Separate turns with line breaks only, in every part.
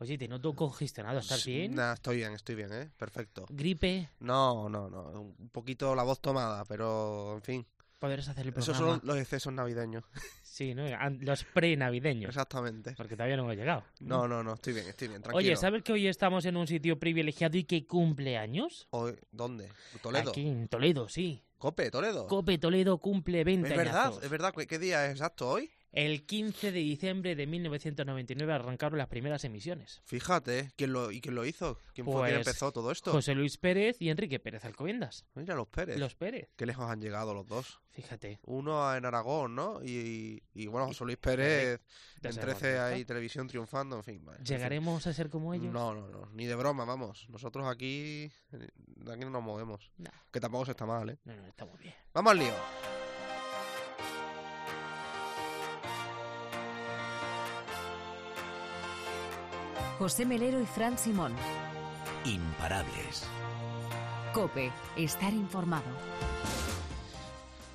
Oye, te noto congestionado, ¿estás bien?
Nah, estoy bien, estoy bien, ¿eh? Perfecto.
¿Gripe?
No, no, no. Un poquito la voz tomada, pero en fin.
¿Podrás hacer el
Esos
programa?
son los excesos navideños.
Sí, ¿no? Los pre-navideños.
Exactamente.
Porque todavía no hemos llegado.
No, no, no, estoy bien, estoy bien, tranquilo.
Oye, ¿sabes que hoy estamos en un sitio privilegiado y que cumple años?
Hoy- ¿Dónde? ¿Toledo?
Aquí en Toledo, sí.
¿Cope, Toledo?
Cope Toledo cumple 20
es verdad, es verdad. ¿Qué- ¿Qué día es exacto hoy?
El 15 de diciembre de 1999 arrancaron las primeras emisiones.
Fíjate, ¿quién lo, ¿y quién lo hizo? ¿Quién fue quien
Pues,
empezó todo esto?
José Luis Pérez y Enrique Pérez Alcobendas.
Mira, los Pérez.
Los Pérez,
Qué lejos han llegado los dos.
fíjate.
Uno en Aragón, ¿no? Y, y, bueno, José Luis Pérez en
sabemos
13
dónde
ahí, televisión triunfando, en fin.
¿Llegaremos a ser como ellos?
No, no, no, ni de broma, vamos. Nosotros aquí, eh, de aquí no nos movemos. Que tampoco se está mal, ¿eh?
No, no, estamos bien.
Vamos al lío.
José Melero y Fran Simón.
Imparables.
Cope, estar informado.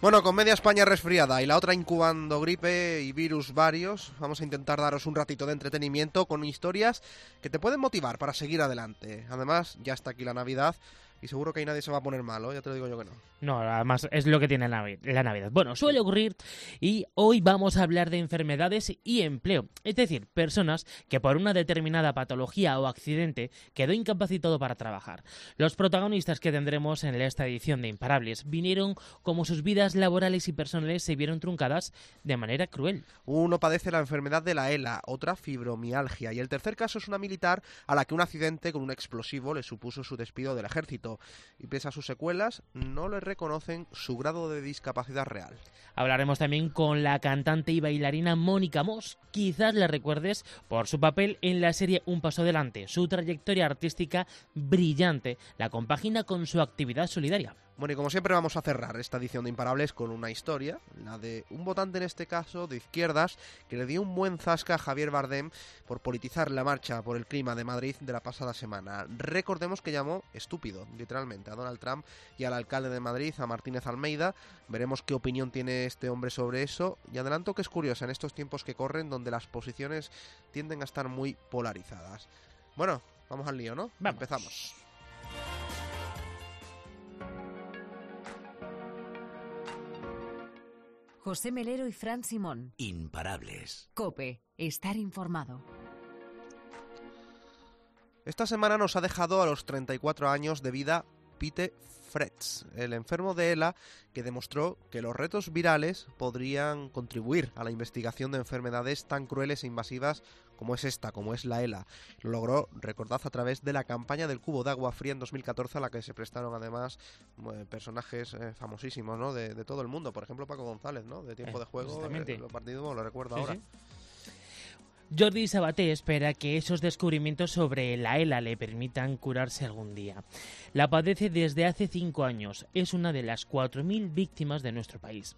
Bueno, con media España resfriada y la otra incubando gripe y virus varios, vamos a intentar daros un ratito de entretenimiento con historias que te pueden motivar para seguir adelante. Además, ya está aquí la Navidad y seguro que ahí nadie se va a poner malo, ya te lo digo yo que no.
No, además es lo que tiene la la Navidad. Bueno, suele ocurrir y hoy vamos a hablar de enfermedades y empleo. Es decir, personas que por una determinada patología o accidente quedó incapacitado para trabajar. Los protagonistas que tendremos en esta edición de Imparables vinieron como sus vidas laborales y personales se vieron truncadas de manera cruel.
Uno padece la enfermedad de la ELA, otra fibromialgia y el tercer caso es una militar a la que un accidente con un explosivo le supuso su despido del ejército y pese a sus secuelas no le reconocen su grado de discapacidad real.
Hablaremos también con la cantante y bailarina Mónica Moss. Quizás la recuerdes por su papel en la serie Un Paso Adelante. Su trayectoria artística brillante la compagina con su actividad solidaria.
Bueno, y como siempre vamos a cerrar esta edición de Imparables con una historia, la de un votante en este caso de izquierdas que le dio un buen zasca a Javier Bardem por politizar la marcha por el clima de Madrid de la pasada semana. Recordemos que llamó estúpido, literalmente, a Donald Trump y al alcalde de Madrid, a Martínez Almeida. Veremos qué opinión tiene este hombre sobre eso. Y adelanto que es curiosa en estos tiempos que corren donde las posiciones tienden a estar muy polarizadas. Bueno, vamos al lío, ¿no?
Vamos.
Empezamos.
José Melero y Fran Simón.
Imparables.
Cope, estar informado.
Esta semana nos ha dejado a los 34 años de vida Pete Fretz, el enfermo de ELA que demostró que los retos virales podrían contribuir a la investigación de enfermedades tan crueles e invasivas como es esta, como es la ELA. Lo logró, recordad, a través de la campaña del cubo de agua fría en 2014 a la que se prestaron además eh, personajes eh, famosísimos ¿no? de, de todo el mundo. Por ejemplo, Paco González, ¿no? de tiempo de juego, eh, lo partido, lo recuerdo
Sí,
ahora.
sí. Jordi Sabaté espera que esos descubrimientos sobre la ELA le permitan curarse algún día. La padece desde hace cinco años. Es una de las 4.000 víctimas de nuestro país.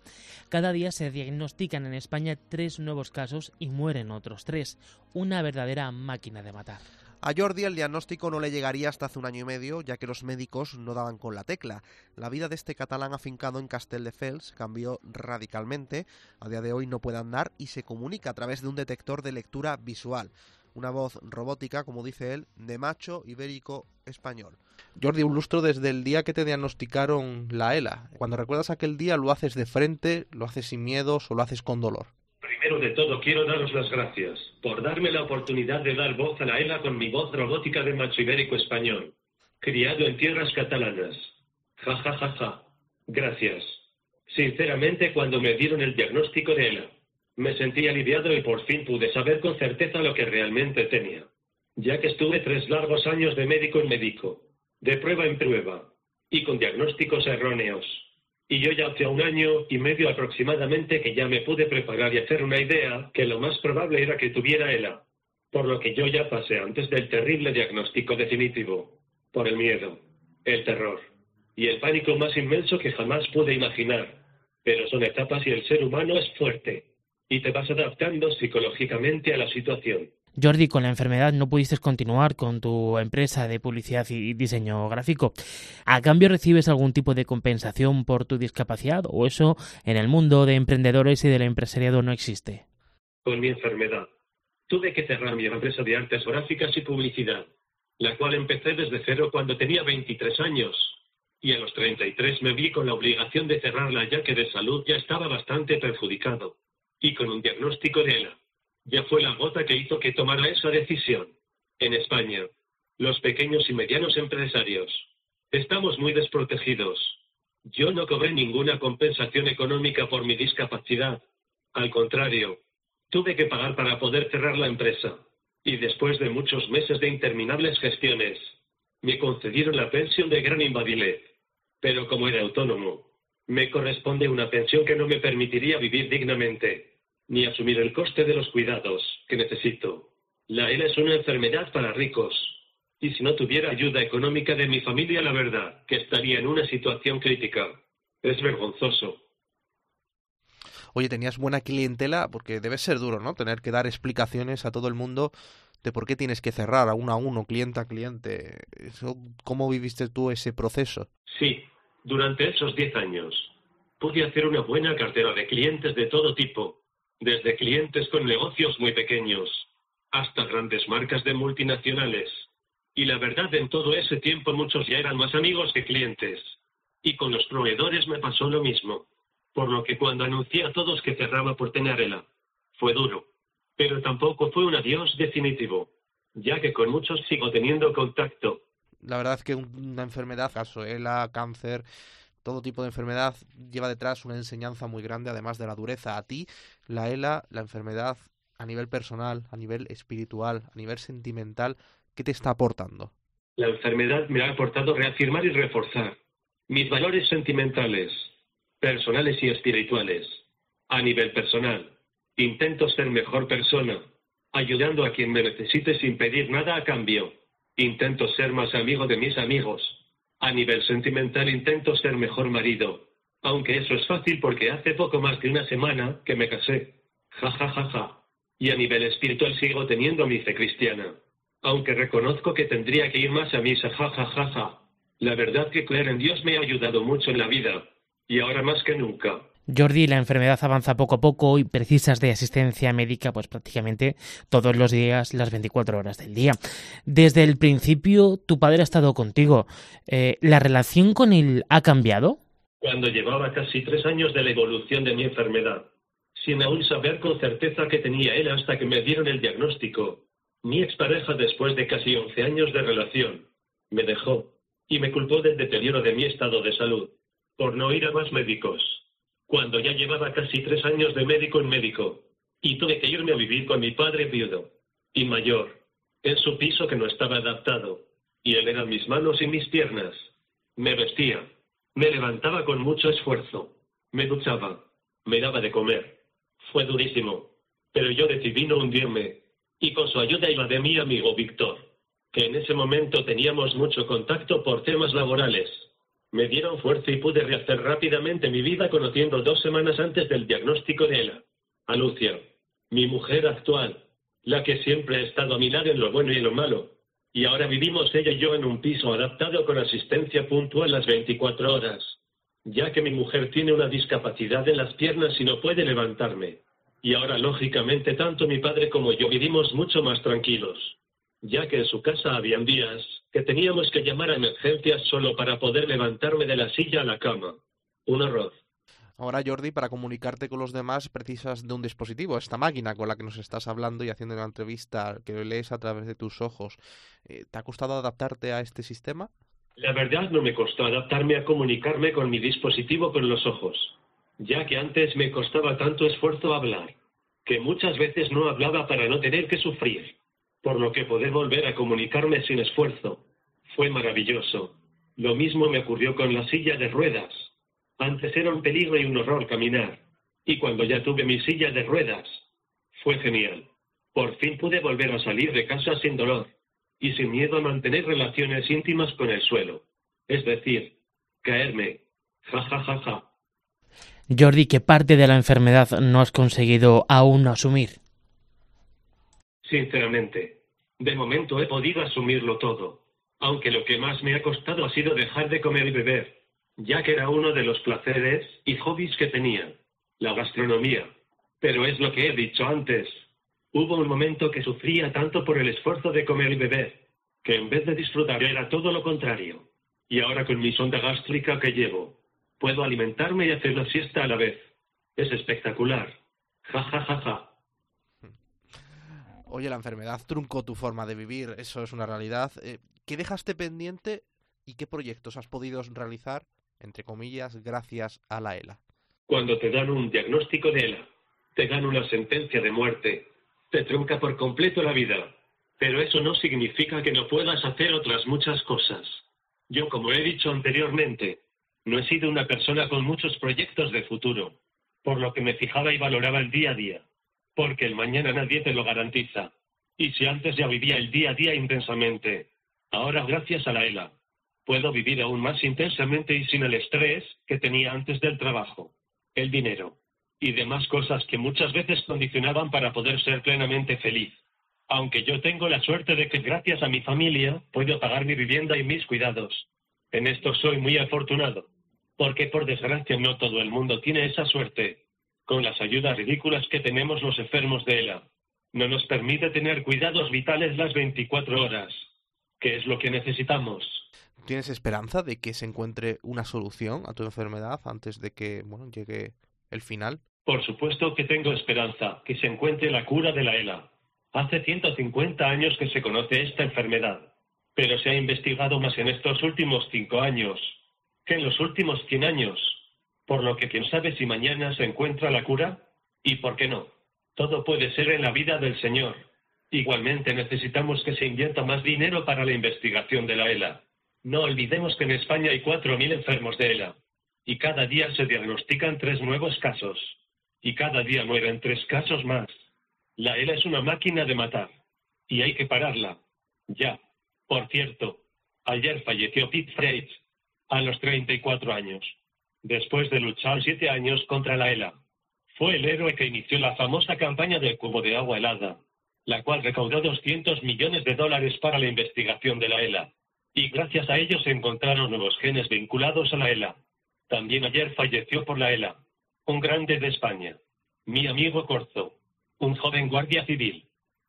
Cada día se diagnostican en España tres nuevos casos y mueren otros tres. Una verdadera máquina de matar.
A Jordi el diagnóstico no le llegaría hasta hace un año y medio, ya que los médicos no daban con la tecla. La vida de este catalán afincado en Castelldefels cambió radicalmente. A día de hoy no puede andar y se comunica a través de un detector de lectura visual. Una voz robótica, como dice él, de macho ibérico español. Jordi, un lustro desde el día que te diagnosticaron la ELA. Cuando recuerdas aquel día, ¿lo haces de frente, lo haces sin miedos o lo haces con dolor?
Primero de todo quiero daros las gracias por darme la oportunidad de dar voz a la ELA con mi voz robótica de macho ibérico español, criado en tierras catalanas. Ja, ja, ja, ja. Gracias. Sinceramente, cuando me dieron el diagnóstico de ELA, me sentí aliviado y por fin pude saber con certeza lo que realmente tenía, ya que estuve tres largos años de médico en médico, de prueba en prueba, y con diagnósticos erróneos. Y yo ya hace un año y medio aproximadamente que ya me pude preparar y hacer una idea que lo más probable era que tuviera ELA, por lo que yo ya pasé antes del terrible diagnóstico definitivo, por el miedo, el terror y el pánico más inmenso que jamás pude imaginar. Pero son etapas y el ser humano es fuerte, y te vas adaptando psicológicamente a la situación.
Jordi, con la enfermedad no pudiste continuar con tu empresa de publicidad y diseño gráfico. ¿A cambio recibes algún tipo de compensación por tu discapacidad o eso en el mundo de emprendedores y del empresariado no existe?
Con mi enfermedad, tuve que cerrar mi empresa de artes gráficas y publicidad, la cual empecé desde cero cuando tenía 23 años. Y a los 33 me vi con la obligación de cerrarla ya que de salud ya estaba bastante perjudicado. Y con un diagnóstico de ELA. Ya fue la gota que hizo que tomara esa decisión. En España, los pequeños y medianos empresarios, estamos muy desprotegidos. Yo no cobré ninguna compensación económica por mi discapacidad. Al contrario, tuve que pagar para poder cerrar la empresa. Y después de muchos meses de interminables gestiones, me concedieron la pensión de gran invalidez. Pero como era autónomo, me corresponde una pensión que no me permitiría vivir dignamente, ni asumir el coste de los cuidados que necesito. La ELA es una enfermedad para ricos, y si no tuviera ayuda económica de mi familia, la verdad, que estaría en una situación crítica. Es vergonzoso.
Oye, tenías buena clientela, porque debe ser duro, ¿no? Tener que dar explicaciones a todo el mundo de por qué tienes que cerrar a uno a uno, cliente a cliente. ¿Cómo viviste tú ese proceso?
Sí, durante esos diez años pude hacer una buena cartera de clientes de todo tipo, desde clientes con negocios muy pequeños hasta grandes marcas de multinacionales. Y la verdad, en todo ese tiempo muchos ya eran más amigos que clientes. Y con los proveedores me pasó lo mismo. Por lo que cuando anuncié a todos que cerraba por tenerla, fue duro. Pero tampoco fue un adiós definitivo, ya que con muchos sigo teniendo contacto.
La verdad es que una enfermedad, ELA, cáncer, todo tipo de enfermedad lleva detrás una enseñanza muy grande, además de la dureza. A ti, la ELA, la enfermedad a nivel personal, a nivel espiritual, a nivel sentimental, ¿qué te está aportando?
La enfermedad me ha aportado reafirmar y reforzar mis valores sentimentales, personales y espirituales. A nivel personal, intento ser mejor persona, ayudando a quien me necesite sin pedir nada a cambio. Intento ser más amigo de mis amigos. A nivel sentimental intento ser mejor marido, aunque eso es fácil porque hace poco más de una semana que me casé. Ja ja ja ja. Y a nivel espiritual sigo teniendo mi fe cristiana. Aunque reconozco que tendría que ir más a misa, ja, ja, ja, ja. La verdad que creer en Dios me ha ayudado mucho en la vida. Y ahora más que nunca.
Jordi, la enfermedad avanza poco a poco y precisas de asistencia médica pues prácticamente todos los días, las 24 horas del día. Desde el principio tu padre ha estado contigo. Eh, ¿La relación con él ha cambiado?
Cuando llevaba casi tres años de la evolución de mi enfermedad, sin aún saber con certeza que tenía él hasta que me dieron el diagnóstico. Mi expareja, después de casi 11 años de relación, me dejó y me culpó del deterioro de mi estado de salud, por no ir a más médicos, cuando ya llevaba casi tres años de médico en médico, y tuve que irme a vivir con mi padre viudo y mayor, en su piso que no estaba adaptado, y él mis manos y mis piernas. Me vestía, me levantaba con mucho esfuerzo, me duchaba, me daba de comer, fue durísimo, pero yo decidí no hundirme, y con su ayuda y la de mi amigo Víctor, que en ese momento teníamos mucho contacto por temas laborales, me dieron fuerza y pude rehacer rápidamente mi vida conociendo dos semanas antes del diagnóstico de ella, a Lucia, mi mujer actual, la que siempre ha estado a mi lado en lo bueno y en lo malo, y ahora vivimos ella y yo en un piso adaptado con asistencia puntual las 24 horas. Ya que mi mujer tiene una discapacidad en las piernas y no puede levantarme. Y ahora, lógicamente, tanto mi padre como yo vivimos mucho más tranquilos, ya que en su casa habían días que teníamos que llamar a emergencias solo para poder levantarme de la silla a la cama. Un horror.
Ahora, Jordi, para comunicarte con los demás precisas de un dispositivo, esta máquina con la que nos estás hablando y haciendo la entrevista que lees a través de tus ojos. Eh, ¿Te ha costado adaptarte a este sistema?
La verdad no me costó adaptarme a comunicarme con mi dispositivo con los ojos, ya que antes me costaba tanto esfuerzo hablar, que muchas veces no hablaba para no tener que sufrir, por lo que poder volver a comunicarme sin esfuerzo fue maravilloso. Lo mismo me ocurrió con la silla de ruedas. Antes era un peligro y un horror caminar, y cuando ya tuve mi silla de ruedas, fue genial. Por fin pude volver a salir de casa sin dolor y sin miedo a mantener relaciones íntimas con el suelo. Es decir, caerme. Ja, ja, ja, ja.
Jordi, ¿qué parte de la enfermedad no has conseguido aún asumir?
Sinceramente, de momento he podido asumirlo todo, aunque lo que más me ha costado ha sido dejar de comer y beber, ya que era uno de los placeres y hobbies que tenía, la gastronomía. Pero es lo que he dicho antes, Hubo un momento que sufría tanto por el esfuerzo de comer y beber, que en vez de disfrutar era todo lo contrario. Y ahora con mi sonda gástrica que llevo, puedo alimentarme y hacer la siesta a la vez. Es espectacular. Ja, ja, ja, ja.
Oye, la enfermedad truncó tu forma de vivir, eso es una realidad. Eh, ¿Qué dejaste pendiente y qué proyectos has podido realizar, entre comillas, gracias a la ELA?
Cuando te dan un diagnóstico de ELA, te dan una sentencia de muerte, te trunca por completo la vida. Pero eso no significa que no puedas hacer otras muchas cosas. Yo, como he dicho anteriormente, no he sido una persona con muchos proyectos de futuro, por lo que me fijaba y valoraba el día a día, porque el mañana nadie te lo garantiza. Y si antes ya vivía el día a día intensamente, ahora gracias a la ELA, puedo vivir aún más intensamente y sin el estrés que tenía antes del trabajo, el dinero y demás cosas que muchas veces condicionaban para poder ser plenamente feliz. Aunque yo tengo la suerte de que gracias a mi familia puedo pagar mi vivienda y mis cuidados. En esto soy muy afortunado, porque por desgracia no todo el mundo tiene esa suerte. Con las ayudas ridículas que tenemos los enfermos de ELA, no nos permite tener cuidados vitales las 24 horas, que es lo que necesitamos.
¿Tienes esperanza de que se encuentre una solución a tu enfermedad antes de que bueno, llegue el final?
Por supuesto que tengo esperanza que se encuentre la cura de la ELA. Hace 150 años que se conoce esta enfermedad, pero se ha investigado más en estos últimos cinco años que en los últimos 100 años, por lo que quién sabe si mañana se encuentra la cura y por qué no. Todo puede ser en la vida del Señor. Igualmente necesitamos que se invierta más dinero para la investigación de la ELA. No olvidemos que en España hay 4.000 enfermos de ELA y cada día se diagnostican tres nuevos casos y cada día mueren tres casos más. La ELA es una máquina de matar y hay que pararla. Ya. Por cierto, ayer falleció Pete Freitz a los 34 años, después de luchar siete años contra la ELA. Fue el héroe que inició la famosa campaña del cubo de agua helada, la cual recaudó 200 millones de dólares para la investigación de la ELA. Y gracias a ellos se encontraron nuevos genes vinculados a la ELA. También ayer falleció por la ELA un grande de España, mi amigo Corzo, un joven guardia civil.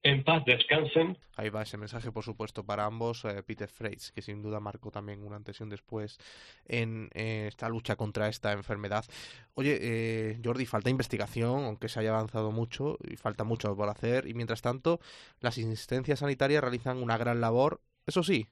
En paz descansen.
Ahí va ese mensaje, por supuesto, para ambos. Eh, Peter Freitz, que sin duda marcó también una antes y un después en eh, esta lucha contra esta enfermedad. Oye, eh, Jordi, falta investigación, aunque se haya avanzado mucho, y falta mucho por hacer. Y mientras tanto, las asistencias sanitarias realizan una gran labor. Eso sí,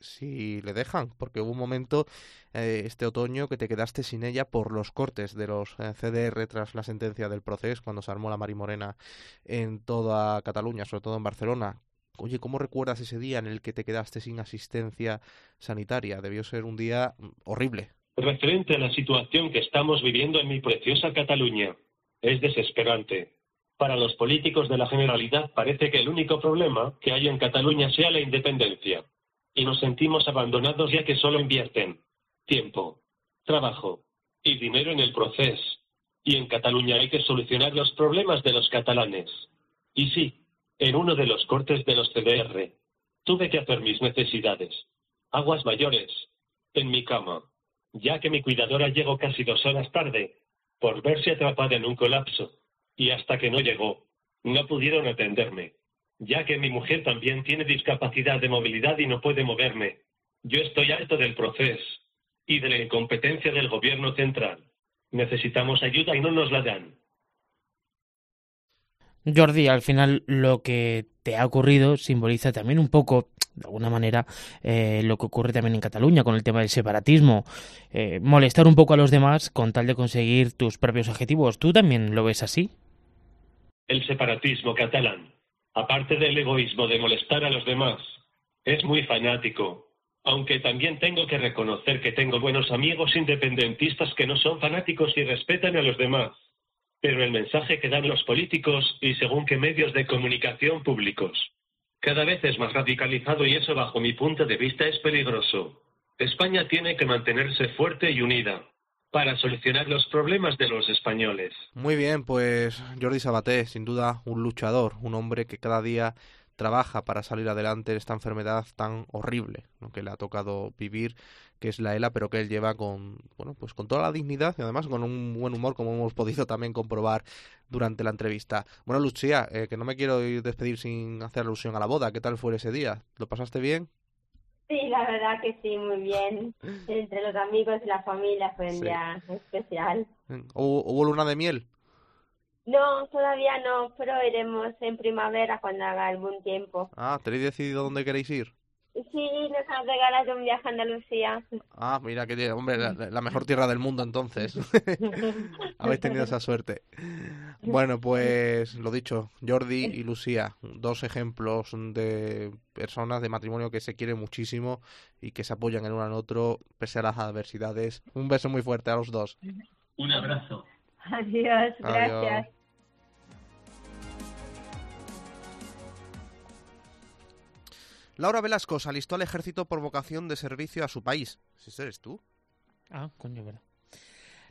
si le dejan, porque hubo un momento eh, este otoño que te quedaste sin ella por los cortes de los eh, CDR tras la sentencia del proceso cuando se armó la Marimorena en toda Cataluña, sobre todo en Barcelona. Oye, ¿cómo recuerdas ese día en el que te quedaste sin asistencia sanitaria? Debió ser un día mm, horrible.
Referente a la situación que estamos viviendo en mi preciosa Cataluña, es desesperante. Para los políticos de la Generalidad parece que el único problema que hay en Cataluña sea la independencia y nos sentimos abandonados ya que solo invierten tiempo, trabajo y dinero en el proceso. Y en Cataluña hay que solucionar los problemas de los catalanes. Y sí, en uno de los cortes de los CDR, tuve que hacer mis necesidades. Aguas mayores, en mi cama, ya que mi cuidadora llegó casi dos horas tarde, por verse atrapada en un colapso, y hasta que no llegó, no pudieron atenderme ya que mi mujer también tiene discapacidad de movilidad y no puede moverme. Yo estoy harto del proceso y de la incompetencia del gobierno central. Necesitamos ayuda y no nos la dan.
Jordi, al final lo que te ha ocurrido simboliza también un poco, de alguna manera, eh, lo que ocurre también en Cataluña con el tema del separatismo. Eh, molestar un poco a los demás con tal de conseguir tus propios objetivos. ¿Tú también lo ves así?
El separatismo catalán aparte del egoísmo de molestar a los demás, es muy fanático, aunque también tengo que reconocer que tengo buenos amigos independentistas que no son fanáticos y respetan a los demás. Pero el mensaje que dan los políticos y según qué medios de comunicación públicos cada vez es más radicalizado y eso bajo mi punto de vista es peligroso. España tiene que mantenerse fuerte y unida para solucionar los problemas de los españoles.
Muy bien, pues Jordi Sabaté, sin duda un luchador, un hombre que cada día
trabaja para salir adelante de esta enfermedad tan horrible ¿no? que le ha tocado vivir, que es la ELA, pero que él lleva con, bueno, pues con toda la dignidad y además con un buen humor, como hemos podido también comprobar durante la entrevista. Bueno, Lucía, eh, que no me quiero ir despedir sin hacer alusión a la boda. ¿Qué tal fue ese día? ¿Lo pasaste bien?
Sí, la verdad que sí, muy bien. Entre los amigos y la familia fue un
Sí.
día especial.
¿Hubo, hubo luna de miel?
No, todavía no, pero iremos en primavera cuando haga algún tiempo.
Ah, ¿tenéis decidido dónde queréis ir?
Sí, nos han regalado un viaje a Andalucía.
Ah, mira que tiene, hombre, la, la mejor tierra del mundo entonces. Habéis tenido esa suerte. Bueno, pues lo dicho, Jordi y Lucía, dos ejemplos de personas de matrimonio que se quieren muchísimo y que se apoyan el uno al otro pese a las adversidades. Un beso muy fuerte a los dos.
Un abrazo.
Adiós, gracias.
Adiós. Laura Velasco alistó al ejército por vocación de servicio a su país. ¿Ese eres tú?
Ah, coño, verdad.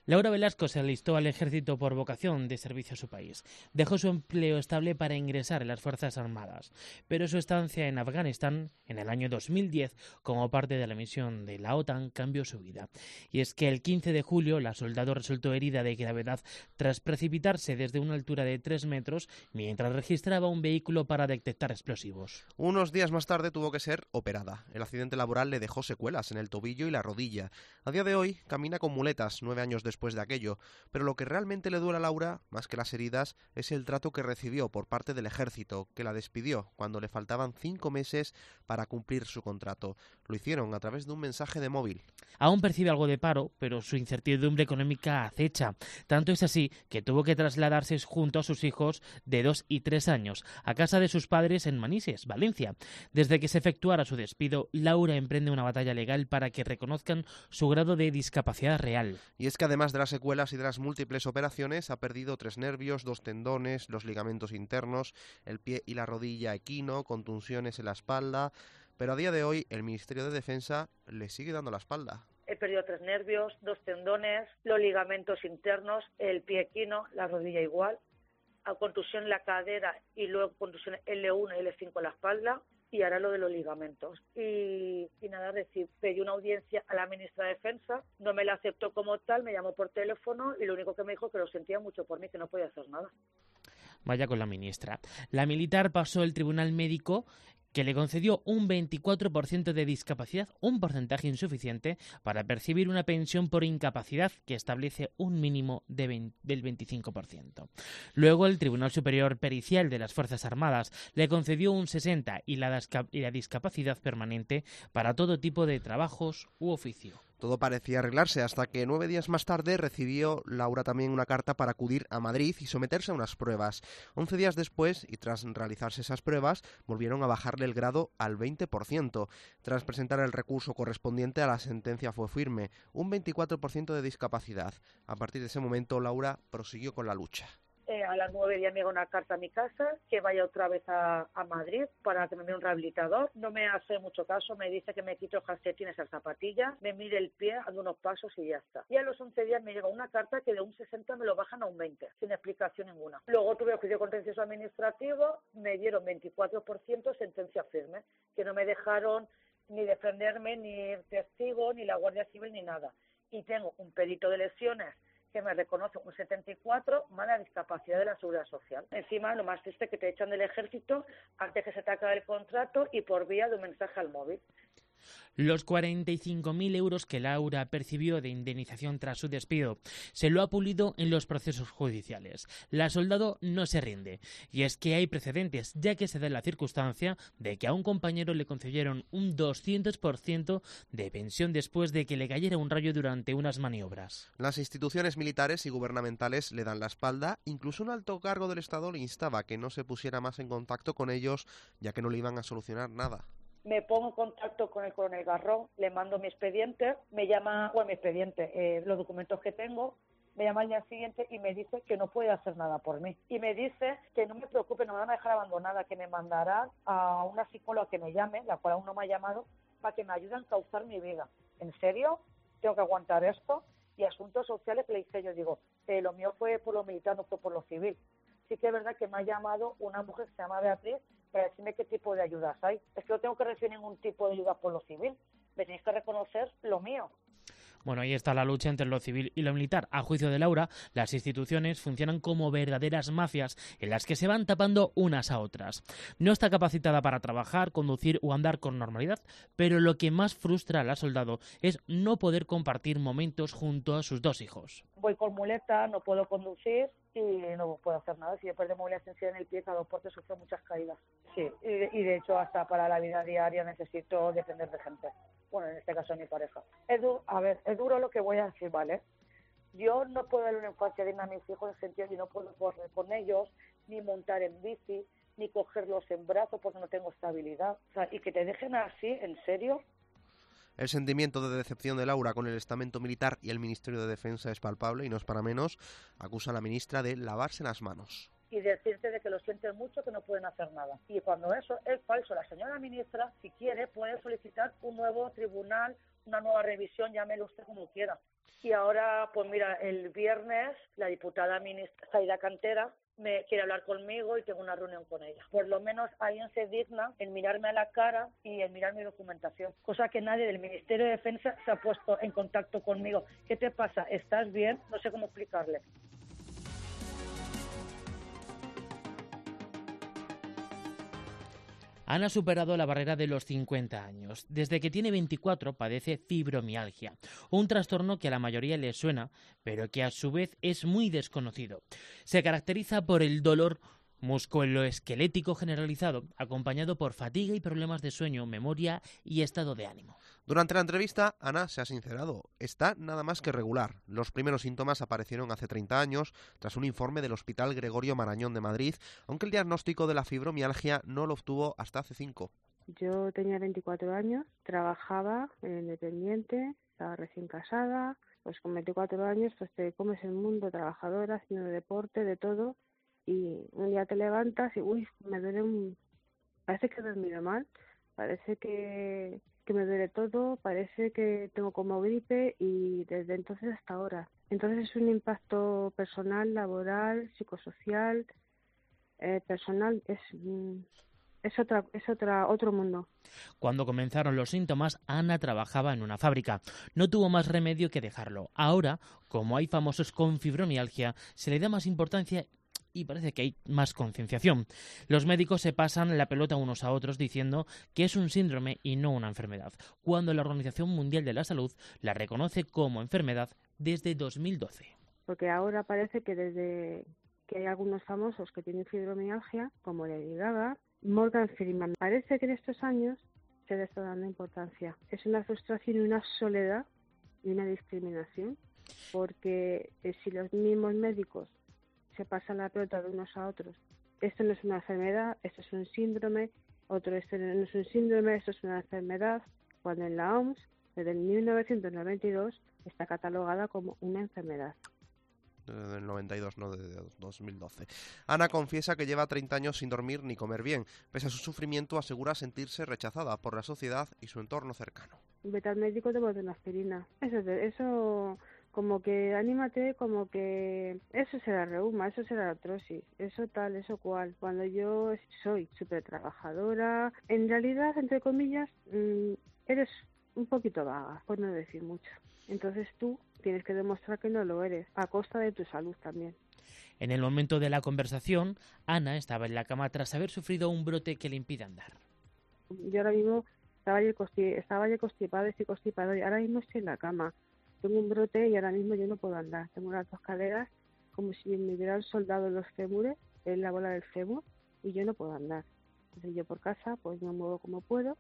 Laura Velasco se alistó al ejército por vocación de servicio a su país. Dejó su empleo estable para ingresar en las Fuerzas Armadas, pero su estancia en Afganistán en el año 2010 como parte de la misión de la OTAN cambió su vida. Y es que el 15 de julio la soldado resultó herida de gravedad tras precipitarse desde una altura de 3 metros mientras registraba un vehículo para detectar explosivos.
Unos días más tarde tuvo que ser operada. El accidente laboral le dejó secuelas en el tobillo y la rodilla. A día de hoy camina con muletas, nueve años después de aquello. Pero lo que realmente le duele a Laura, más que las heridas, es el trato que recibió por parte del ejército, que la despidió cuando le faltaban cinco meses para cumplir su contrato. Lo hicieron a través de un mensaje de móvil.
Aún percibe algo de paro, pero su incertidumbre económica acecha. Tanto es así que tuvo que trasladarse junto a sus hijos de dos y tres años a casa de sus padres en Manises, Valencia. Desde que se efectuara su despido, Laura emprende una batalla legal para que reconozcan su grado de discapacidad real.
Y es que además de las secuelas y de las múltiples operaciones, ha perdido tres nervios, dos tendones, los ligamentos internos, el pie y la rodilla equino, contusiones en la espalda. Pero a día de hoy el Ministerio de Defensa le sigue dando la espalda.
He perdido tres nervios, dos tendones, los ligamentos internos, el pie equino, la rodilla igual, a contusión en la cadera y luego contusión L1 y L5 en la espalda y ahora lo de los ligamentos. Y, y nada, decir, pedí una audiencia a la ministra de Defensa, no me la aceptó como tal, me llamó por teléfono y lo único que me dijo que lo sentía mucho por mí, que no podía hacer nada.
Vaya con la ministra. La militar pasó el tribunal médico que le concedió un 24% de discapacidad, un porcentaje insuficiente para percibir una pensión por incapacidad que establece un mínimo de 20 del 25%. Luego el Tribunal Superior Pericial de las Fuerzas Armadas le concedió un 60% y la, y la discapacidad permanente para todo tipo de trabajos u oficio.
Todo parecía arreglarse hasta que nueve días más tarde recibió Laura también una carta para acudir a Madrid y someterse a unas pruebas. Once días después, y tras realizarse esas pruebas, volvieron a bajarle el grado al 20%. Tras presentar el recurso correspondiente a la sentencia fue firme, un 24% de discapacidad. A partir de ese momento, Laura prosiguió con la lucha.
Eh, a las nueve días me llega una carta a mi casa que vaya otra vez a, Madrid para que me envíe un rehabilitador. No me hace mucho caso, me dice que me quito calcetines a zapatillas, me mide el pie, ando unos pasos y ya está. Y a los 11 días me llega una carta que de un 60 me lo bajan a un 20, sin explicación ninguna. Luego tuve juicio contencioso administrativo, me dieron 24% sentencia firme, que no me dejaron ni defenderme, ni testigo, ni la Guardia Civil, ni nada. Y tengo un perito de lesiones que me reconoce un 74 más la discapacidad de la seguridad social. Encima, lo más triste es que te echan del ejército antes que se te acabe el contrato y por vía de un mensaje al móvil.
Los 45.000 euros que Laura percibió de indemnización tras su despido se lo ha pulido en los procesos judiciales. La soldado no se rinde, y es que hay precedentes, ya que se da la circunstancia de que a un compañero le concedieron un 200% de pensión después de que le cayera un rayo durante unas maniobras.
Las instituciones militares y gubernamentales le dan la espalda, incluso un alto cargo del Estado le instaba que no se pusiera más en contacto con ellos, ya que no le iban a solucionar nada
me pongo en contacto con el coronel Garrón, le mando mi expediente, me llama, bueno, mi expediente, eh, los documentos que tengo, me llama al día siguiente y me dice que no puede hacer nada por mí. Y me dice que no me preocupe, no me van a dejar abandonada, que me mandarán a una psicóloga que me llame, la cual aún no me ha llamado, para que me ayude a encauzar mi vida. ¿En serio? ¿Tengo que aguantar esto? Y asuntos sociales que le dije yo, digo, eh, lo mío fue por lo militar, no fue por lo civil. Sí que es verdad que me ha llamado una mujer que se llama Beatriz, para decirme qué tipo de ayudas hay. Es que no tengo que recibir ningún tipo de ayuda por lo civil. Me tenéis que reconocer lo mío.
Bueno, ahí está la lucha entre lo civil y lo militar. A juicio de Laura, las instituciones funcionan como verdaderas mafias en las que se van tapando unas a otras. No está capacitada para trabajar, conducir o andar con normalidad, pero lo que más frustra a la soldado es no poder compartir momentos junto a sus dos hijos.
Voy con muleta, no puedo conducir y no puedo hacer nada. Si después de movilidad sencilla en el pie, cada dos portes sufro muchas caídas. Sí, y de, y de hecho hasta para la vida diaria necesito depender de gente. Bueno, en este caso mi pareja. Es du- a ver, es duro lo que voy a decir, ¿vale? Yo no puedo darle una infancia digna a mis hijos en el sentido de que no puedo correr con ellos, ni montar en bici, ni cogerlos en brazos porque no tengo estabilidad. O sea, y que te dejen así, ¿en serio?
El sentimiento de decepción de Laura con el estamento militar y el Ministerio de Defensa es palpable y no es para menos. Acusa a la ministra de lavarse las manos.
y decirte de que lo sienten mucho, que no pueden hacer nada. Y cuando eso es falso, la señora ministra, si quiere, puede solicitar un nuevo tribunal, una nueva revisión, llámelo usted como quiera. Y ahora, pues mira, el viernes la diputada ministra Zaida Cantera me quiere hablar conmigo y tengo una reunión con ella. Por lo menos alguien se digna en mirarme a la cara y en mirar mi documentación, cosa que nadie del Ministerio de Defensa se ha puesto en contacto conmigo. ¿Qué te pasa? ¿Estás bien? No sé cómo explicarle.
Ana ha superado la barrera de los 50 años. Desde que tiene 24 padece fibromialgia, un trastorno que a la mayoría le suena, pero que a su vez es muy desconocido. Se caracteriza por el dolor musculoesquelético generalizado, acompañado por fatiga y problemas de sueño, memoria y estado de ánimo.
Durante la entrevista, Ana se ha sincerado. Está nada más que regular. Los primeros síntomas aparecieron hace 30 años, tras un informe del Hospital Gregorio Marañón de Madrid, aunque el diagnóstico de la fibromialgia no lo obtuvo hasta hace 5.
Yo tenía 24 años, trabajaba en Independiente, estaba recién casada, pues con 24 años pues te comes el mundo, trabajadora, haciendo deporte, de todo, y un día te levantas y, uy, me duele un... Parece que he dormido mal, parece que, que me duele todo, parece que tengo como gripe y desde entonces hasta ahora. Entonces es un impacto personal, laboral, psicosocial, eh, personal, es... mm, es otra es otra otro mundo.
Cuando comenzaron los síntomas, Ana trabajaba en una fábrica. No tuvo más remedio que dejarlo. Ahora, como hay famosos con fibromialgia, se le da más importancia y parece que hay más concienciación. Los médicos se pasan la pelota unos a otros diciendo que es un síndrome y no una enfermedad, cuando la Organización Mundial de la Salud la reconoce como enfermedad desde 2012.
Porque ahora parece que desde que hay algunos famosos que tienen fibromialgia, como Lady Gaga, Morgan Freeman, parece que en estos años se le está dando importancia. Es una frustración y una soledad y una discriminación, porque eh, si los mismos médicos se pasan la pelota de unos a otros, esto no es una enfermedad, esto es un síndrome, otro esto no es un síndrome, esto es una enfermedad, cuando en la OMS, desde el 1992, está catalogada como una enfermedad.
Del 92, no de 2012. Ana confiesa que lleva 30 años sin dormir ni comer bien. Pese a su sufrimiento, asegura sentirse rechazada por la sociedad y su entorno cercano.
Vete al médico, te una aspirina. Eso, eso como que anímate, como que eso será reuma, eso será artrosis, eso tal, eso cual. Cuando yo soy súper trabajadora, en realidad, entre comillas, mmm, eres un poquito vaga, por no decir mucho. Entonces tú tienes que demostrar que no lo eres, a costa de tu salud también.
En el momento de la conversación, Ana estaba en la cama tras haber sufrido un brote que le impide andar.
Yo ahora mismo estaba ya, consti estaba ya constipado, estoy constipado y ahora mismo estoy en la cama tengo un brote y ahora mismo yo no puedo andar. Tengo las dos caderas como si me hubieran soldado los fémures, en la bola del fémur, y yo no puedo andar. Entonces yo por casa pues me muevo como puedo,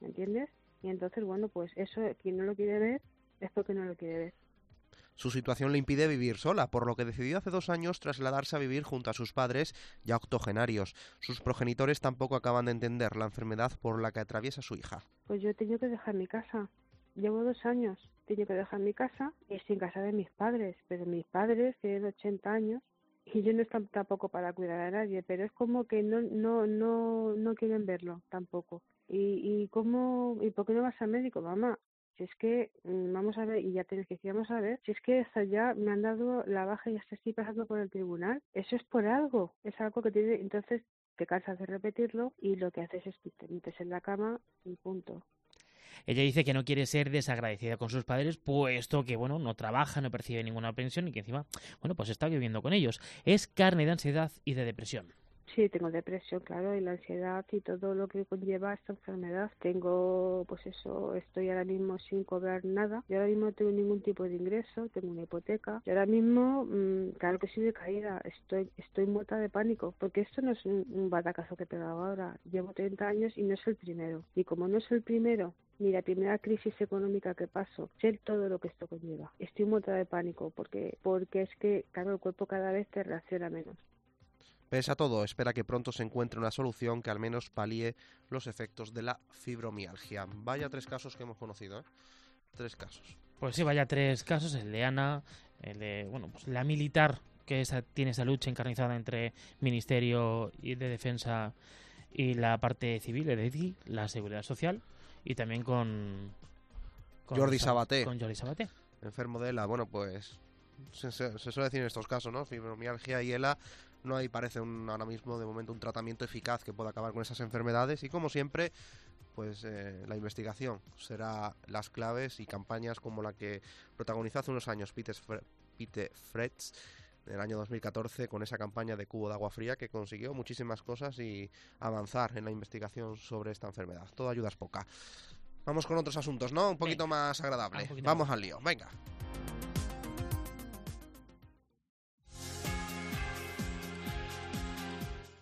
¿me entiendes? Y entonces, bueno, pues eso, quien no lo quiere ver es porque no lo quiere ver.
Su situación le impide vivir sola, por lo que decidió hace dos años trasladarse a vivir junto a sus padres, ya octogenarios. Sus progenitores tampoco acaban de entender la enfermedad por la que atraviesa su hija.
Pues yo he tenido que dejar mi casa. Llevo dos años tengo que dejar mi casa y en casa de mis padres, pero mis padres tienen 80 años y yo no estoy tampoco para cuidar a nadie, pero es como que no no no no quieren verlo tampoco. Y y cómo y por qué no vas al médico, mamá? Si es que vamos a ver y ya tienes que decir, vamos a ver, si es que hasta ya me han dado la baja y hasta estoy pasando por el tribunal, eso es por algo, es algo que tiene entonces te cansas de repetirlo y lo que haces es que te metes en la cama y punto.
Ella dice que no quiere ser desagradecida con sus padres, puesto que, bueno, no trabaja, no percibe ninguna pensión y que encima, bueno, pues está viviendo con ellos. Es carne de ansiedad y de depresión.
Sí, tengo depresión, claro, y la ansiedad y todo lo que conlleva esta enfermedad. Tengo, pues eso, estoy ahora mismo sin cobrar nada. Yo ahora mismo no tengo ningún tipo de ingreso, tengo una hipoteca. Y ahora mismo, mm, claro que sí de caída, estoy, estoy muerta de pánico, porque esto no es un, un batacazo que he pegado ahora. Llevo 30 años y no es el primero. Y como no es el primero, ni la primera crisis económica que paso, sé todo lo que esto conlleva. Estoy muerta de pánico porque, porque es que, claro, el cuerpo cada vez te reacciona menos.
Pese a todo, espera que pronto se encuentre una solución que al menos palíe los efectos de la fibromialgia. Vaya tres casos que hemos conocido, ¿eh? Tres casos.
Pues sí, vaya tres casos, el de Ana, el de, bueno, pues la militar que esa, tiene esa lucha encarnizada entre Ministerio de Defensa y la parte civil, es decir, la Seguridad Social, y también con... con
Jordi Sabaté.
Con Jordi Sabaté.
Enfermo de ELA, bueno, pues se, se- se suele decir en estos casos, ¿no? Fibromialgia y ELA, no hay parece un, ahora mismo de momento un tratamiento eficaz que pueda acabar con esas enfermedades y como siempre, pues eh, la investigación será las claves y campañas como la que protagonizó hace unos años Pete, Fre- Pete Fretz en el año 2014 con esa campaña de cubo de agua fría que consiguió muchísimas cosas y avanzar en la investigación sobre esta enfermedad. Toda ayuda es poca. Vamos con otros asuntos, ¿no? Un poquito más agradable.
un poquito
Vamos
más.
al lío, venga.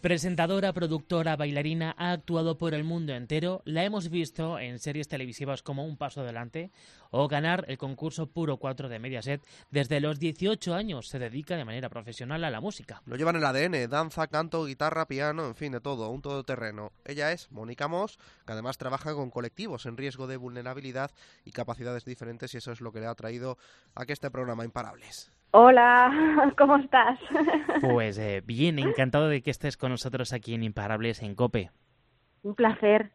Presentadora, productora, bailarina, ha actuado por el mundo entero. La hemos visto en series televisivas como Un Paso Adelante o ganar el concurso Puro 4 de Mediaset. Desde los 18 años se dedica de manera profesional a la música.
Lo llevan en el ADN, danza, canto, guitarra, piano, en fin, de todo, un todoterreno. Ella es Mónica Moss, que además trabaja con colectivos en riesgo de vulnerabilidad y capacidades diferentes y eso es lo que le ha traído a que este programa Imparables.
Hola, ¿cómo estás?
Pues eh, bien, encantado de que estés con nosotros aquí en Imparables en Cope.
Un placer.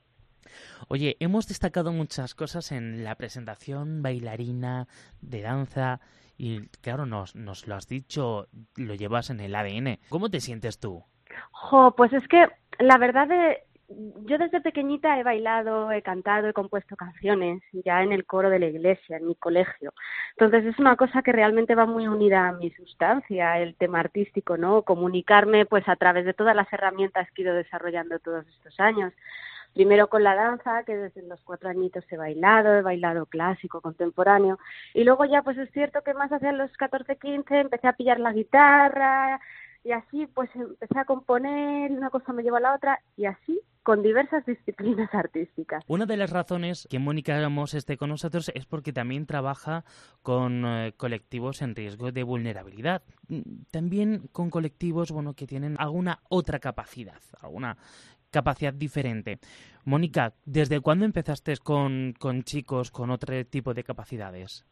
Oye, hemos destacado muchas cosas en la presentación bailarina, de danza, y claro, nos, nos lo has dicho, lo llevas en el ADN. ¿Cómo te sientes tú?
Jo, pues es que la verdad de, yo desde pequeñita he bailado, he cantado, he compuesto canciones ya en el coro de la iglesia, en mi colegio. Entonces es una cosa que realmente va muy unida a mi sustancia, el tema artístico, ¿no? Comunicarme pues a través de todas las herramientas que he ido desarrollando todos estos años. Primero con la danza, que desde los cuatro añitos he bailado, he bailado clásico, contemporáneo. Y luego ya pues es cierto que más hacia los 14, 15 empecé a pillar la guitarra, y así pues empecé a componer, una cosa me llevó a la otra y así con diversas disciplinas artísticas.
Una de las razones que Mónica Amos esté con nosotros es porque también trabaja con eh, colectivos en riesgo de vulnerabilidad. Mm, También con colectivos bueno, que tienen alguna otra capacidad, alguna capacidad diferente. Mónica, ¿desde cuándo empezaste con, con chicos con otro tipo de capacidades?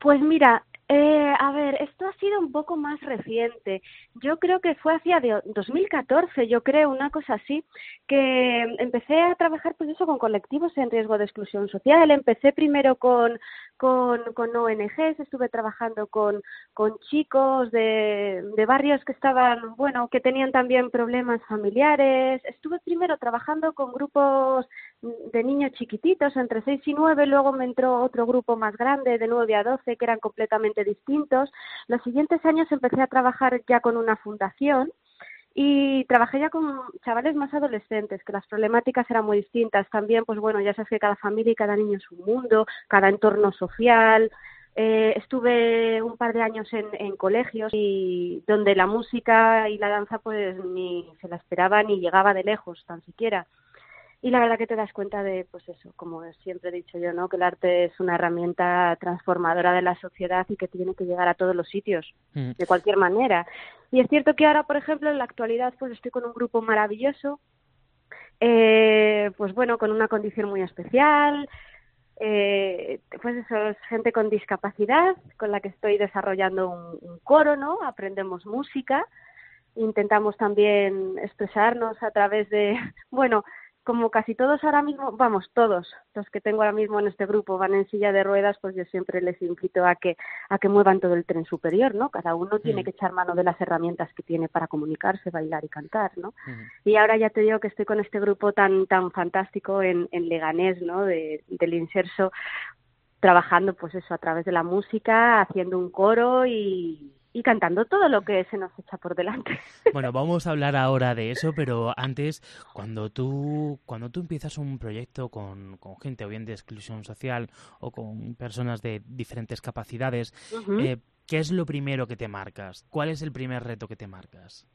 Pues mira, eh, a ver, esto ha sido un poco más reciente. Yo creo que fue hacia de 2014, yo creo, una cosa así, que empecé a trabajar pues eso con colectivos en riesgo de exclusión social. Empecé primero con, con, con ONGs, estuve trabajando con, con chicos de, de barrios que estaban, bueno, que tenían también problemas familiares. Estuve primero trabajando con grupos de niños chiquititos, entre 6 y 9, luego me entró otro grupo más grande, de 9 a 12, que eran completamente distintos. Los siguientes años empecé a trabajar ya con una fundación y trabajé ya con chavales más adolescentes, que las problemáticas eran muy distintas. También, pues bueno, ya sabes que cada familia y cada niño es un mundo, cada entorno social. Eh, estuve un par de años en, en colegios y donde la música y la danza pues ni se la esperaba ni llegaba de lejos, tan siquiera. Y la verdad que te das cuenta de, pues eso, como siempre he dicho yo, ¿no? Que el arte es una herramienta transformadora de la sociedad y que tiene que llegar a todos los sitios,
Mm.
de cualquier manera. Y es cierto que ahora, por ejemplo, en la actualidad, pues estoy con un grupo maravilloso, eh, pues bueno, con una condición muy especial, eh, pues eso, es gente con discapacidad, con la que estoy desarrollando un, un coro, ¿no? Aprendemos música, intentamos también expresarnos a través de, bueno, como casi todos ahora mismo, vamos, todos los que tengo ahora mismo en este grupo van en silla de ruedas, pues yo siempre les invito a que a que muevan todo el tren superior, ¿no? Cada uno tiene
Mm.
que echar mano de las herramientas que tiene para comunicarse, bailar y cantar, ¿no? Y ahora ya te digo que estoy con este grupo tan tan fantástico en, en Leganés, ¿no? De, del Inserso, trabajando pues eso a través de la música, haciendo un coro y, y cantando todo lo que se nos echa por delante.
Bueno, vamos a hablar ahora de eso, pero antes, cuando tú, cuando tú empiezas un proyecto con, con gente o bien de exclusión social o con personas de diferentes capacidades, eh, ¿qué es lo primero que te marcas? ¿Cuál es el primer reto que te marcas?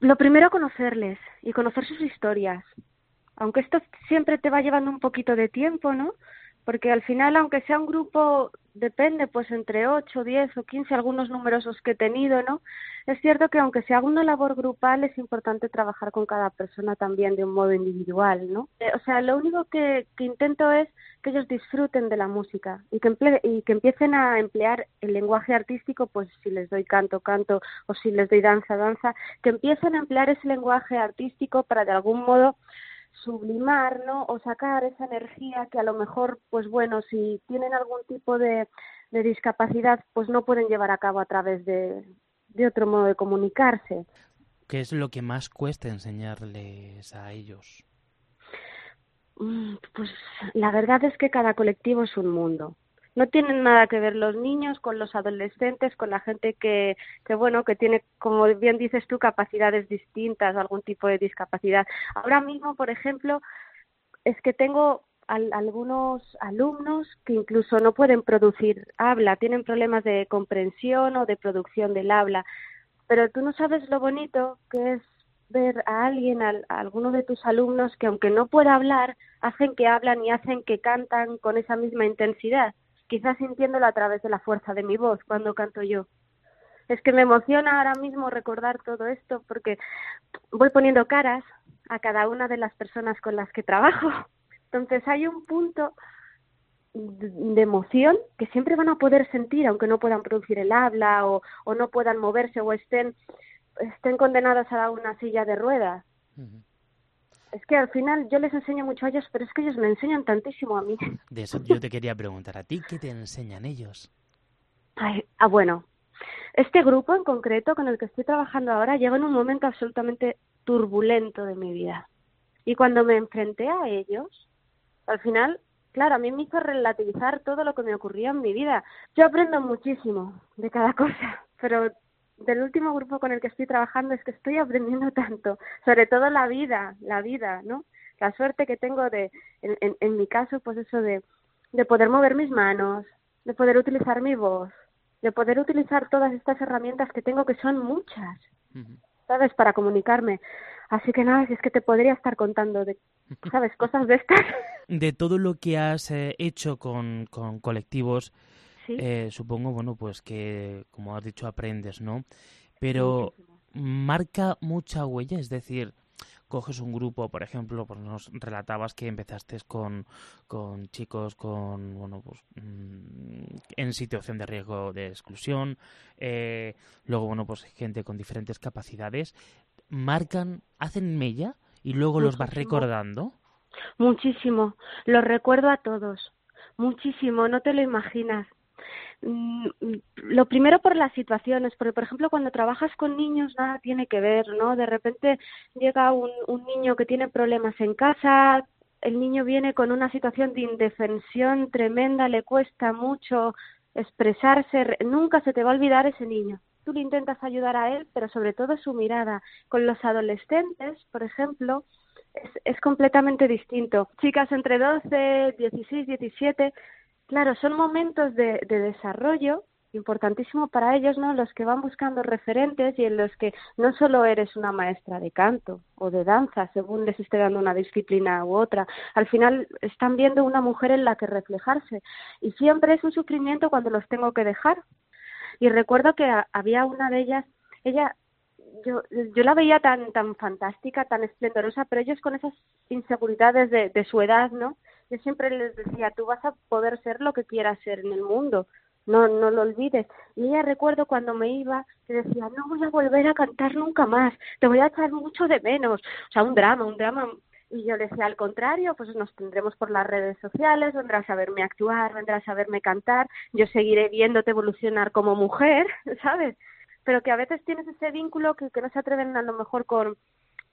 Lo primero, conocerles y conocer sus historias. Aunque esto siempre te va llevando un poquito de tiempo, ¿no? Porque al final, aunque sea un grupo, depende, pues entre 8, 10 o 15, algunos numerosos que he tenido, ¿no? Es cierto que aunque se haga una labor grupal, es importante trabajar con cada persona también de un modo individual, ¿no? Eh, o sea, lo único que, que intento es que ellos disfruten de la música y que, emple- y que empiecen a emplear el lenguaje artístico, pues si les doy canto, canto, o si les doy danza, danza, que empiecen a emplear ese lenguaje artístico para de algún modo sublimar, ¿no? O sacar esa energía que a lo mejor, pues bueno, si tienen algún tipo de, de discapacidad, pues no pueden llevar a cabo a través de, de otro modo de comunicarse.
¿Qué es lo que más cuesta enseñarles a ellos?
Mm, Pues la verdad es que cada colectivo es un mundo. No tienen nada que ver los niños con los adolescentes, con la gente que, que bueno, que tiene, como bien dices tú, capacidades distintas, algún tipo de discapacidad. Ahora mismo, por ejemplo, es que tengo al- algunos alumnos que incluso no pueden producir habla, tienen problemas de comprensión o de producción del habla. Pero tú no sabes lo bonito que es ver a alguien, al- a, alguno de tus alumnos, que aunque no pueda hablar, hacen que hablan y hacen que cantan con esa misma intensidad, quizás sintiéndolo a través de la fuerza de mi voz cuando canto yo. Es que me emociona ahora mismo recordar todo esto porque voy poniendo caras a cada una de las personas con las que trabajo. Entonces hay un punto de emoción que siempre van a poder sentir aunque no puedan producir el habla o, no puedan moverse o estén estén condenadas a una silla de ruedas. Es que al final yo les enseño mucho a ellos, pero es que ellos me enseñan tantísimo a mí.
De eso yo te quería preguntar a ti, ¿qué te enseñan ellos?
Ay, ah, bueno, este grupo en concreto con el que estoy trabajando ahora llega en un momento absolutamente turbulento de mi vida. Y cuando me enfrenté a ellos, al final, claro, a mí me hizo relativizar todo lo que me ocurría en mi vida. Yo aprendo muchísimo de cada cosa, pero del último grupo con el que estoy trabajando es que estoy aprendiendo tanto, sobre todo la vida, la vida, ¿no? La suerte que tengo de, en, en, en mi caso, pues eso de, de poder mover mis manos, de poder utilizar mi voz, de poder utilizar todas estas herramientas que tengo, que son muchas, ¿sabes? Para comunicarme. Así que nada, si es que te podría estar contando de, ¿sabes? Cosas de estas.
De todo lo que has eh, hecho con, con colectivos,
Sí.
eh, supongo, bueno, pues que, como has dicho, aprendes, ¿no? Pero marca mucha huella, es decir, coges un grupo, por ejemplo, pues nos relatabas que empezaste con, con chicos con, bueno, pues mm, en situación de riesgo de exclusión, eh, luego, bueno, pues gente con diferentes capacidades, marcan, hacen mella y luego los vas recordando.
Muchísimo. Los recuerdo a todos. Muchísimo, no te lo imaginas. Mm, Lo primero por las situaciones, porque por ejemplo cuando trabajas con niños nada tiene que ver, ¿no? De repente llega un, niño que tiene problemas en casa, el niño viene con una situación de indefensión tremenda, le cuesta mucho expresarse, re- nunca se te va a olvidar ese niño. Tú le intentas ayudar a él, pero sobre todo su mirada. Con los adolescentes, por ejemplo, es, es completamente distinto. Chicas entre 12, 16, 17, claro, son momentos de, de desarrollo importantísimo para ellos, ¿no? Los que van buscando referentes y en los que no solo eres una maestra de canto o de danza, según les esté dando una disciplina u otra, al final están viendo una mujer en la que reflejarse y siempre es un sufrimiento cuando los tengo que dejar. Y recuerdo que había una de ellas, ella yo, yo la veía tan, tan fantástica, tan esplendorosa, pero ellos con esas inseguridades de, de su edad, ¿no? Yo siempre les decía, tú vas a poder ser lo que quieras ser en el mundo, no, no lo olvides. Y ella recuerdo cuando me iba, que decía, no voy a volver a cantar nunca más, te voy a echar mucho de menos. O sea, un drama, un drama Y yo le decía, al contrario, pues nos tendremos por las redes sociales, vendrás a verme actuar, vendrás a verme cantar, yo seguiré viéndote evolucionar como mujer, ¿sabes? Pero que a veces tienes ese vínculo que, que no se atreven a lo mejor con,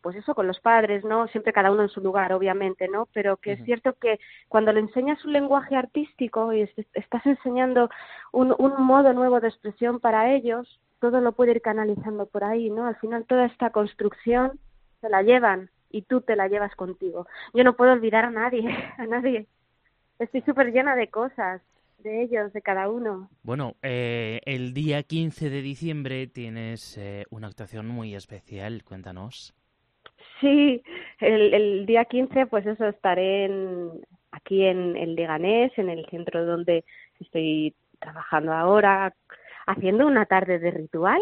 pues eso, con los padres, ¿no? Siempre cada uno en su lugar, obviamente, ¿no? Pero que es cierto que cuando le enseñas un lenguaje artístico y est- estás enseñando un, un modo nuevo de expresión para ellos, todo lo puede ir canalizando por ahí, ¿no? Al final toda esta construcción se la llevan y tú te la llevas contigo. Yo no puedo olvidar a nadie, a nadie. Estoy súper llena de cosas, de ellos, de cada uno.
Bueno, eh, el día 15 de diciembre tienes eh, una actuación muy especial, cuéntanos.
Sí, el, el día 15, pues eso, estaré en, aquí en el Leganés, en el centro donde estoy trabajando ahora, haciendo una tarde de ritual,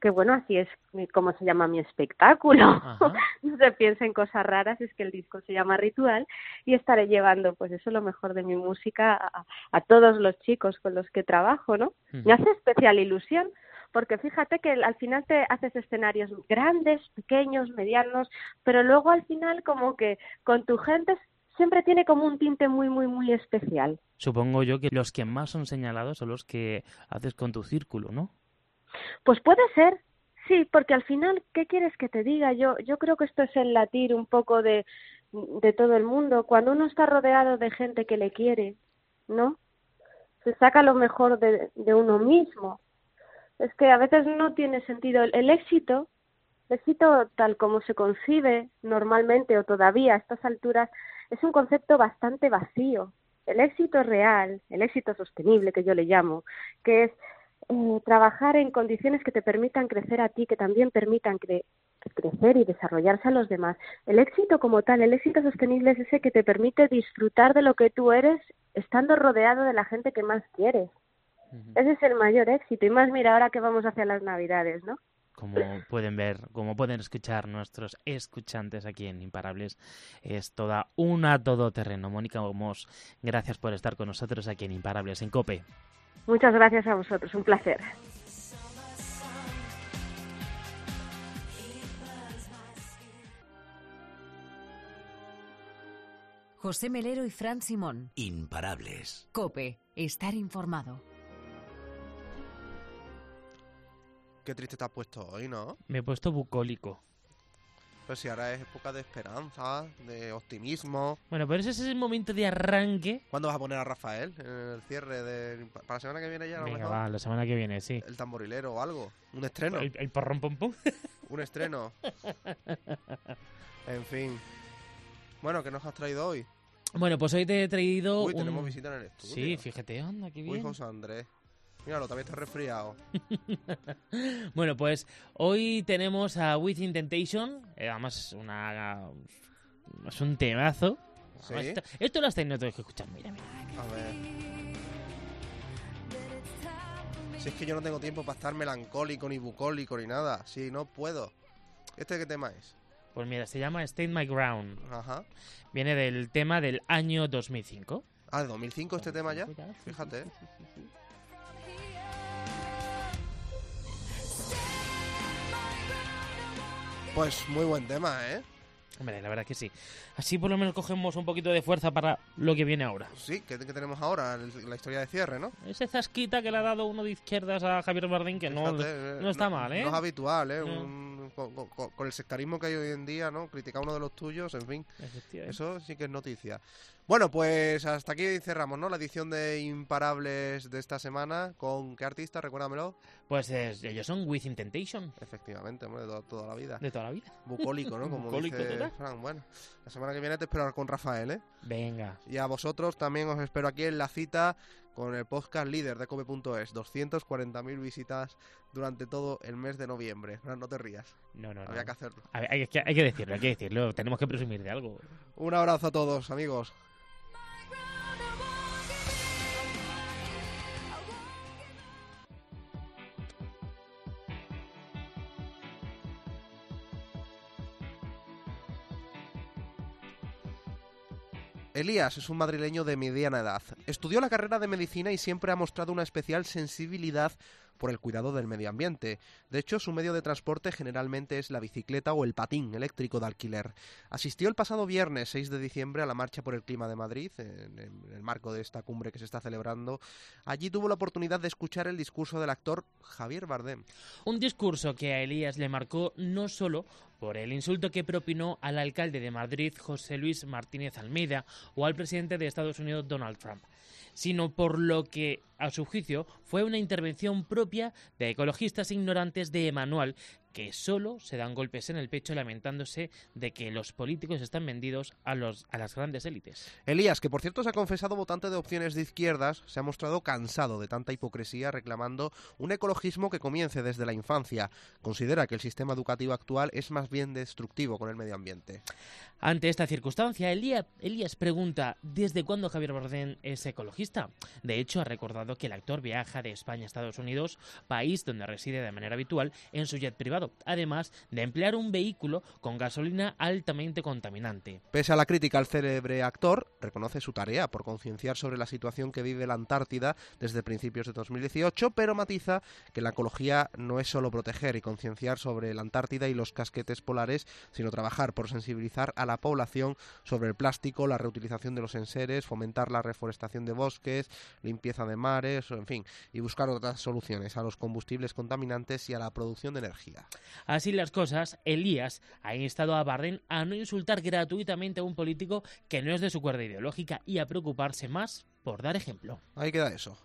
que bueno, así es como se llama mi espectáculo.
Ajá.
no se piensa en cosas raras, es que el disco se llama Ritual y estaré llevando, pues eso, lo mejor de mi música a, a todos los chicos con los que trabajo, ¿no? Me hace especial ilusión porque fíjate que al final te haces escenarios grandes, pequeños, medianos, pero luego al final como que con tu gente siempre tiene como un tinte muy, muy, muy especial.
Supongo yo que los que más son señalados son los que haces con tu círculo, ¿no?
Pues puede ser, sí, porque al final, ¿qué quieres que te diga? Yo, yo creo que esto es el latir un poco de, de todo el mundo. Cuando uno está rodeado de gente que le quiere, ¿no? Se saca lo mejor de, de uno mismo. Es que a veces no tiene sentido. El, éxito, el éxito tal como se concibe normalmente o todavía a estas alturas, es un concepto bastante vacío. El éxito real, el éxito sostenible que yo le llamo, que es eh, trabajar en condiciones que te permitan crecer a ti, que también permitan cre crecer y desarrollarse a los demás. El éxito como tal, el éxito sostenible es ese que te permite disfrutar de lo que tú eres estando rodeado de la gente que más quieres. Ese es el mayor éxito. Y más, mira, ahora que vamos hacia las Navidades, ¿no?
Como pueden ver, como pueden escuchar nuestros escuchantes aquí en Imparables, es toda una todoterreno. Mónica Homos, gracias por estar con nosotros aquí en Imparables, en COPE.
Muchas gracias a vosotros, un placer.
José Melero y Fran Simón.
Imparables.
Cope, estar informado.
Qué triste te has puesto hoy, ¿no?
Me he puesto bucólico.
Pues si ahora es época de esperanza, de optimismo.
Bueno, pero ese es el momento de arranque.
¿Cuándo vas a poner a Rafael en el cierre de... para la semana que viene ya? a lo
Venga,
mejor?
va, la semana que viene, sí.
El tamborilero o algo. Un estreno.
El, el porrón pom pom.
Un estreno. en fin. Bueno, ¿qué nos has traído hoy?
Bueno, pues hoy te he traído
Uy,
un...
tenemos visita en el estudio.
Sí, fíjate, anda, qué
Uy,
bien.
José Andrés. Míralo, también está resfriado.
Bueno, pues hoy tenemos a Within Temptation, eh, además una es un temazo.
¿Sí?
Además, Esto, esto lo has tenido que escuchar, mira, mira.
A ver. Si es que yo no tengo tiempo para estar melancólico ni bucólico ni nada. Sí, no puedo. ¿Este qué tema es?
Pues mira, se llama Stay My Ground.
Ajá.
Viene del tema del año 2005.
Ah, ¿de 2005 este tema ya? Fíjate. Pues muy buen tema, ¿eh?
Hombre, la verdad que sí. Así por lo menos cogemos un poquito de fuerza para lo que viene ahora.
Sí, ¿qué, qué tenemos ahora? La historia de cierre, ¿no?
Ese zasquita que le ha dado uno de izquierdas a Javier Bardem, que no,
eh,
no está mal, ¿eh?
No es habitual, ¿eh?
No.
Un- con, con- el sectarismo que hay hoy en día, ¿no? Criticar uno de los tuyos, en fin. Eso sí que es noticia. Bueno, pues hasta aquí cerramos, ¿no? La edición de Imparables de esta semana. ¿Con qué artista? Recuérdamelo.
Pues es- ellos son Within Temptation,
Efectivamente, hombre, de toda, toda la vida.
de toda la vida.
Bucólico, ¿no? Como
Bucólico
dice
total.
Bueno, la semana que viene te espero con Rafael, ¿eh?
Venga.
Y a vosotros también os espero aquí en la cita con el podcast líder de cope.es. 240.000 visitas durante todo el mes de noviembre. No te rías.
No, no, no.
Había que hacerlo.
A ver, hay, que, hay que decirlo, hay que decirlo. Tenemos que presumir de algo.
Un abrazo a todos, amigos. Elías es un madrileño de mediana edad. Estudió la carrera de medicina y siempre ha mostrado una especial sensibilidad por el cuidado del medio ambiente. De hecho, su medio de transporte generalmente es la bicicleta o el patín eléctrico de alquiler. Asistió el pasado viernes 6 de diciembre a la Marcha por el Clima de Madrid, en el marco de esta cumbre que se está celebrando. Allí tuvo la oportunidad de escuchar el discurso del actor Javier Bardem.
Un discurso que a Elías le marcó no solo por el insulto que propinó al alcalde de Madrid, José Luis Martínez Almeida, o al presidente de Estados Unidos, Donald Trump, sino por lo que, a su juicio, fue una intervención propia de ecologistas ignorantes de Emanuel que solo se dan golpes en el pecho lamentándose de que los políticos están vendidos a, los, a las grandes élites.
Elías, que por cierto se ha confesado votante de opciones de izquierdas, se ha mostrado cansado de tanta hipocresía reclamando un ecologismo que comience desde la infancia. Considera que el sistema educativo actual es más bien destructivo con el medio ambiente.
Ante esta circunstancia, Elías, Elías pregunta ¿desde cuándo Javier Bardem es ecologista? De hecho, ha recordado que el actor viaja de España a Estados Unidos, país donde reside de manera habitual, en su jet privado además de emplear un vehículo con gasolina altamente contaminante.
Pese a la crítica al célebre actor, reconoce su tarea por concienciar sobre la situación que vive la Antártida desde principios de 2018, pero matiza que la ecología no es solo proteger y concienciar sobre la Antártida y los casquetes polares, sino trabajar por sensibilizar a la población sobre el plástico, la reutilización de los enseres, fomentar la reforestación de bosques, limpieza de mares, en fin, y buscar otras soluciones a los combustibles contaminantes y a la producción de energía.
Así las cosas, Elías ha instado a Bardem a no insultar gratuitamente a un político que no es de su cuerda ideológica y a preocuparse más por dar ejemplo.
Ahí queda eso.